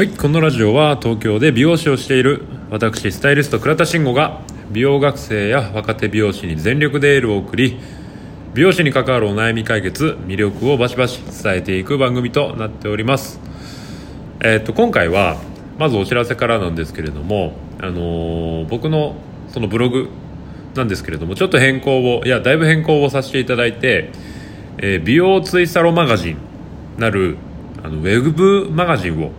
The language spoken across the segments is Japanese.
はいこのラジオは東京で美容師をしている私スタイリスト倉田慎吾が美容学生や若手美容師に全力でエールを送り美容師に関わるお悩み解決魅力をバシバシ伝えていく番組となっております。えっと今回はまずお知らせからなんですけれどもあのー僕のそのブログなんですけれどもちょっと変更をいやだいぶ変更をさせていただいて、えー美容ツイサロマガジンなるあのウェブマガジンを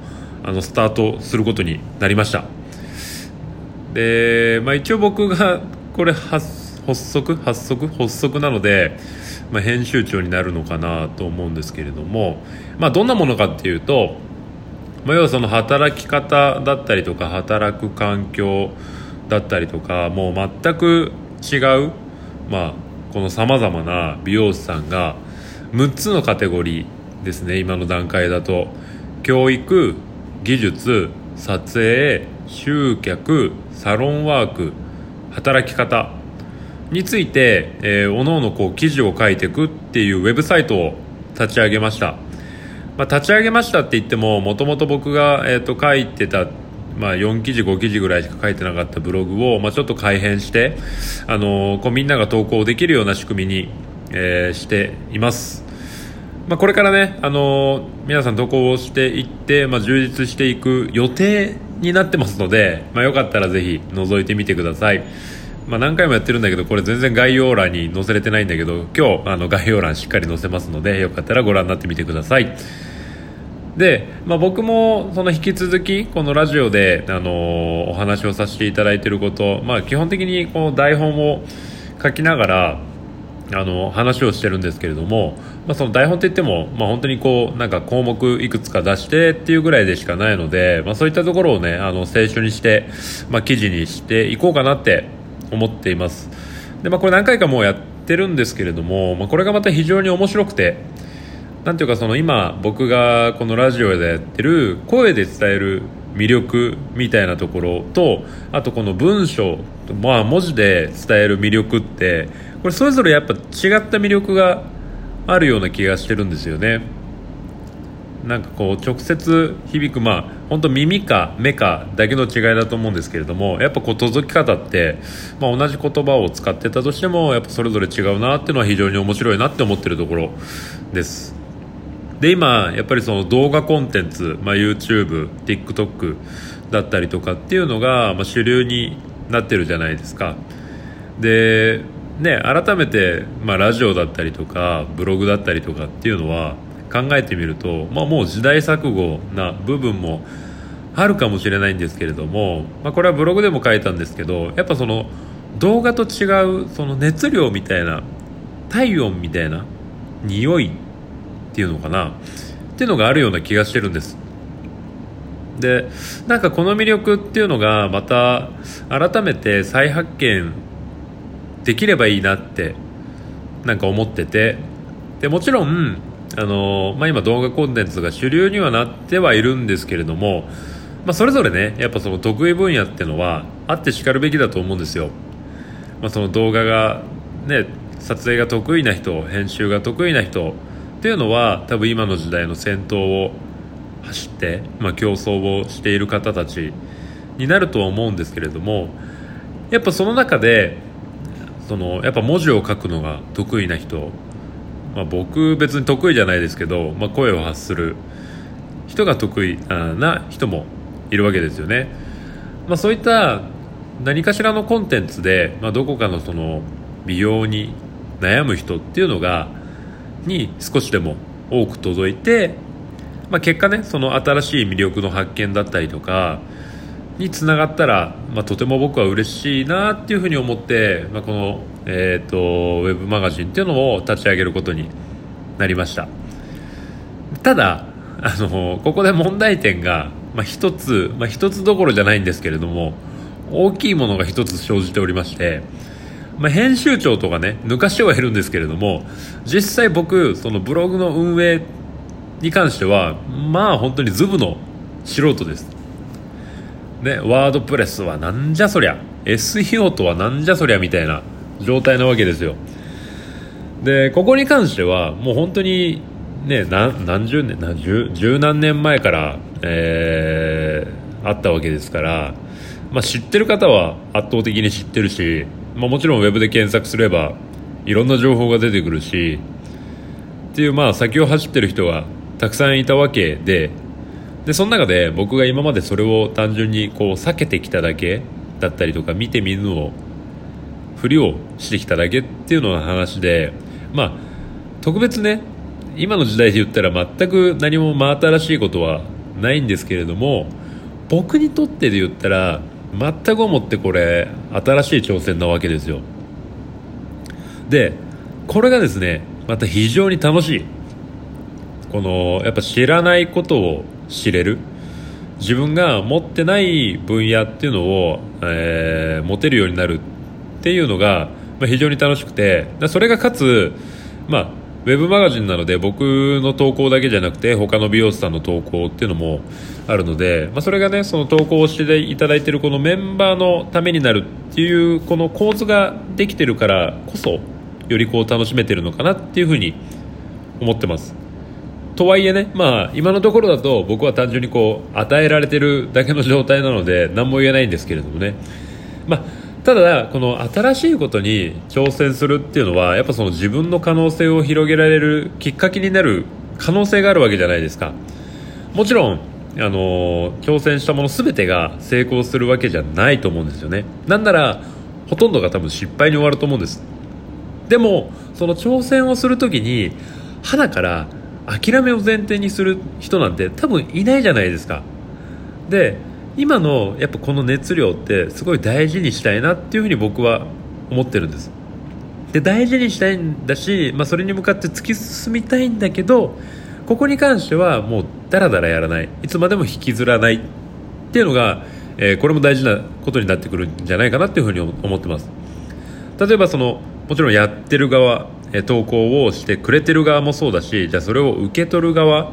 あのスタートすることになりました。で、まあ、一応僕がこれ発発足？発足？発足なので、まあ、編集長になるのかなと思うんですけれども、まあ、どんなものかっていうと、まあ、要はその働き方だったりとか働く環境だったりとかもう全く違う、まあ、このさまざまな美容師さんが6つのカテゴリーですね今の段階だと。教育技術撮影集客サロンワーク働き方について、えー、おのおのこう記事を書いていくっていうウェブサイトを立ち上げました、まあ、立ち上げましたって言ってももともと僕が、えー、と書いてたまあ、4記事5記事ぐらいしか書いてなかったブログを、まあ、ちょっと改変して、あのーこうみんなが投稿できるような仕組みに、えーしています、まあ、これからね、あのー皆さん投稿をしていって、まあ、充実していく予定になってますので、まあ、よかったらぜひ覗いてみてください。まあ、何回もやってるんだけどこれ全然概要欄に載せれてないんだけど今日あの概要欄しっかり載せますのでよかったらご覧になってみてください。で、まあ、僕もその引き続きこのラジオで、あのお話をさせていただいていること、まあ、基本的にこの台本を書きながらあの話をしてるんですけれども、まあ、その台本って言っても、まあ、本当にこうなんか項目いくつか出してっていうぐらいでしかないので、まあ、そういったところをねあの聖書にして、まあ、記事にしていこうかなって思っています。で、まあ、これ何回かもうやってるんですけれども、まあ、これがまた非常に面白くてなんていうかその今僕がこのラジオでやってる声で伝える魅力みたいなところとあとこの文章、まあ、文字で伝える魅力ってこれそれぞれやっぱ違った魅力があるような気がしてるんですよね。なんかこう直接響くまあ本当耳か目かだけの違いだと思うんですけれどもやっぱこう届き方って、まあ、同じ言葉を使ってたとしてもやっぱそれぞれ違うなっていうのは非常に面白いなって思ってるところです。で今やっぱりその動画コンテンツ、まあ、YouTube、TikTok だったりとかっていうのが、まあ、主流になってるじゃないですか。でね改めて、まあ、ラジオだったりとかブログだったりとかっていうのは考えてみると、まあ、もう時代錯誤な部分もあるかもしれないんですけれども、まあ、これはブログでも書いたんですけどやっぱその動画と違うその熱量みたいな体温みたいな匂いっていうのかな。っていうのがあるような気がしてるんです。でなんかこの魅力っていうのがまた改めて再発見できればいいなってなんか思ってて。でもちろんあの、まあ、今動画コンテンツが主流にはなってはいるんですけれども、まあ、それぞれねやっぱその得意分野っていうのはあってしかるべきだと思うんですよ、まあ、その動画がね撮影が得意な人編集が得意な人っていうのは多分今の時代の先頭を走って、まあ、競争をしている方たちになるとは思うんですけれどもやっぱその中でそのやっぱ文字を書くのが得意な人、まあ、僕別に得意じゃないですけど、まあ、声を発する人が得意な人もいるわけですよね、まあ、そういった何かしらのコンテンツで、まあ、どこかのその美容に悩む人っていうのがに少しでも多く届いて、まあ、結果ねその新しい魅力の発見だったりとかにつながったら、まあ、とても僕は嬉しいなっていうふうに思って、まあ、この、えー、とウェブマガジンっていうのを立ち上げることになりました。ただあのここで問題点が、まあ、一つ、まあ、一つどころじゃないんですけれども大きいものが一つ生じておりまして、まあ、編集長とかね抜かしてはいるんですけれども実際僕そのブログの運営に関してはまあ本当にズブの素人です。ね、ワードプレスはなんじゃそりゃ SEO とはなんじゃそりゃみたいな状態なわけですよ。でここに関してはもう本当にね何何十年何十十何年前からえー、あったわけですから、まあ、知ってる方は圧倒的に知ってるし、まあ、もちろんウェブで検索すればいろんな情報が出てくるしっていうまあ先を走ってる人がたくさんいたわけででその中で僕が今までそれを単純にこう避けてきただけだったりとか見てみるのをふりをしてきただけっていうのの話でまあ特別ね今の時代で言ったら全く何も真新しいことはないんですけれども僕にとってで言ったら全く思ってこれ新しい挑戦なわけですよ。でこれがですねまた非常に楽しい。このやっぱ知らないことを知れる。自分が持ってない分野っていうのを、えー、持てるようになるっていうのが、ま、非常に楽しくて。それがかつ、まあ、ウェブマガジンなので僕の投稿だけじゃなくて他の美容師さんの投稿っていうのもあるので、まあ、それがねその投稿をしていただいているこのメンバーのためになるっていうこの構図ができてるからこそよりこう楽しめてるのかなっていうふうに思ってます。とはいえねまあ今のところだと僕は単純にこう与えられてるだけの状態なので何も言えないんですけれどもねまあただこの新しいことに挑戦するっていうのはやっぱその自分の可能性を広げられるきっかけになる可能性があるわけじゃないですか。もちろんあの挑戦したもの全てが成功するわけじゃないと思うんですよね。なんならほとんどが多分失敗に終わると思うんです。でもその挑戦をする時に花から諦めを前提にする人なんて多分いないじゃないですか。で今のやっぱこの熱量ってすごい大事にしたいなっていうふうに僕は思ってるんです。で大事にしたいんだし、まあ、それに向かって突き進みたいんだけどここに関してはもうダラダラやらない。いつまでも引きずらない。っていうのが、えー、これも大事なことになってくるんじゃないかなっていうふうに思ってます。例えばそのもちろんやってる側投稿をしてくれてる側もそうだしじゃあそれを受け取る側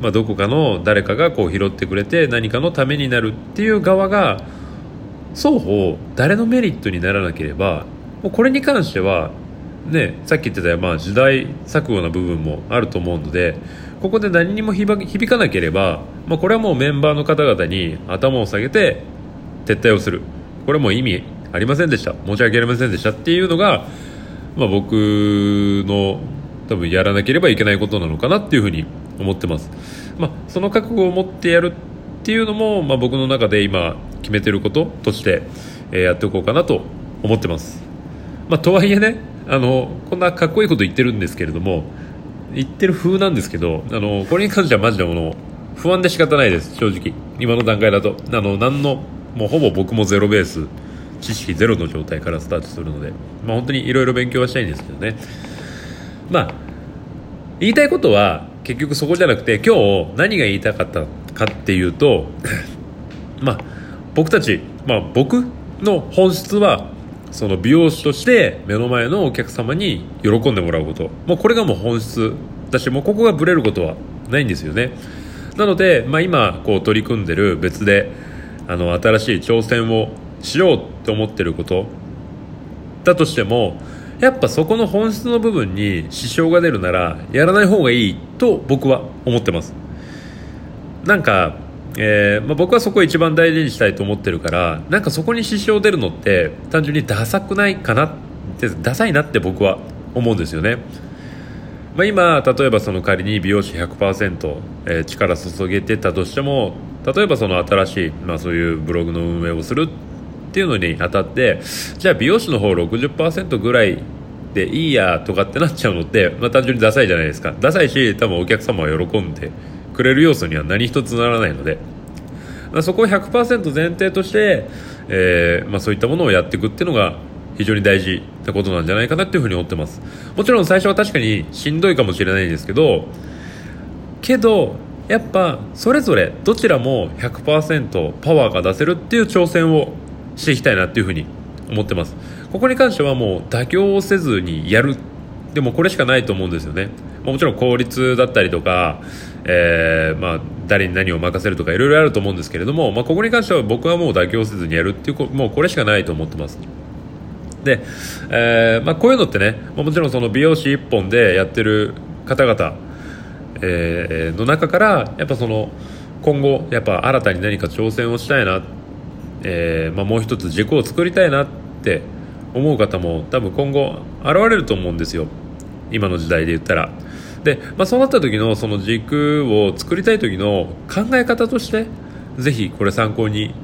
まあ、どこかの誰かがこう拾ってくれて何かのためになるっていう側が双方誰のメリットにならなければもうこれに関してはねさっき言ってたまあ時代錯誤な部分もあると思うのでここで何にも響かなければ、まあ、これはもうメンバーの方々に頭を下げて撤退をする。これはもう意味ありませんでした。申し訳ありませんでしたっていうのが、まあ、僕の多分やらなければいけないことなのかなっていうふうに思ってます、まあ、その覚悟を持ってやるっていうのも、まあ、僕の中で今決めてることとして、えー、やっておこうかなと思ってます、まあ、とはいえねあのこんなかっこいいこと言ってるんですけれども言ってる風なんですけどあのこれに関してはマジでもの不安で仕方ないです。正直。今の段階だと。あの何のもうほぼ僕もゼロベース知識ゼロの状態からスタートするので、まあ、本当にいろいろ勉強はしたいんですけどね。まあ言いたいことは結局そこじゃなくて今日何が言いたかったかっていうと まあ僕たち、まあ、僕の本質はその美容師として目の前のお客様に喜んでもらうこと。もうこれがもう本質だしもうここがブレることはないんですよね。なので、まあ、今こう取り組んでる別であの新しい挑戦をしようって思ってること。だとしてもやっぱそこの本質の部分に支障が出るならやらない方がいいと僕は思ってます。なんか、えーまあ、僕はそこを一番大事にしたいと思ってるからなんかそこに支障出るのって単純にダサくないかなってダサいなって僕は思うんですよね。まあ、今、例えばその仮に美容師100%、えー、力注げてたとしても例えばその新しい、まあ、そういうブログの運営をするっていうのにあたってじゃあ美容師の方60%ぐらいでいいやとかってなっちゃうのって、まあ、単純にダサいじゃないですか。ダサいし多分お客様は喜んでくれる要素には何一つならないので、まあ、そこを100%前提として、えーまあ、そういったものをやっていくっていうのが非常に大事なことなんじゃないかなっていうふうに思ってます。もちろん最初は確かにしんどいかもしれないですけどけどやっぱそれぞれどちらも100%パワーが出せるっていう挑戦をしていきたいなっていうふうに思ってます。ここに関してはもう妥協せずにやる。でもこれしかないと思うんですよね。もちろん効率だったりとか、えー、まあ、誰に何を任せるとかいろいろあると思うんですけれども、まあ、ここに関しては僕はもう妥協せずにやるっていうもうこれしかないと思ってます。で、えー、ま、こういうのってねまもちろんその美容師1本でやってる方々、えー、の中からやっぱその今後やっぱ新たに何か挑戦をしたいなっ、えー、まあ、もう一つ軸を作りたいなって思う方も多分今後現れると思うんですよ。今の時代で言ったら。で、まあ、そうなった時のその軸を作りたい時の考え方としてぜひこれ参考に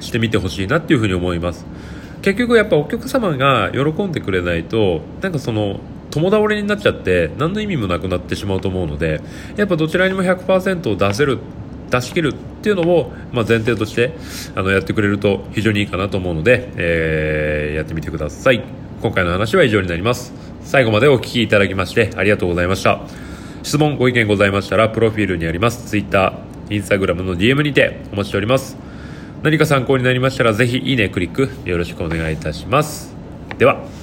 してみてほしいなっていうふうに思います。結局やっぱお客様が喜んでくれないとなんかその共倒れになっちゃって何の意味もなくなってしまうと思うのでやっぱどちらにも100%を出せる出し切るっていうのを、まあ、前提としてあのやってくれると非常にいいかなと思うので、えー、やってみてください。今回の話は以上になります。最後までお聞きいただきましてありがとうございました。質問ご意見ございましたらプロフィールにあります。Twitter、Instagram の DM にてお待ちしております。何か参考になりましたらぜひいいねクリックよろしくお願いいたします。では。